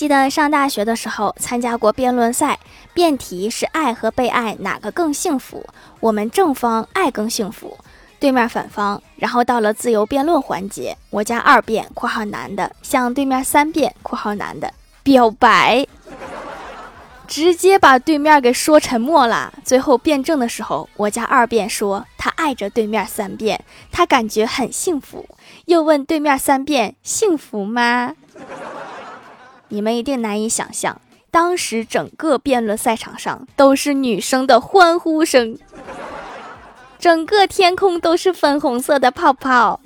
记得上大学的时候参加过辩论赛，辩题是爱和被爱哪个更幸福？我们正方爱更幸福，对面反方。然后到了自由辩论环节，我家二辩（括号男的）向对面三辩（括号男的）表白，直接把对面给说沉默了。最后辩证的时候，我家二辩说他爱着对面三辩，他感觉很幸福。又问对面三辩幸福吗？你们一定难以想象，当时整个辩论赛场上都是女生的欢呼声，整个天空都是粉红色的泡泡。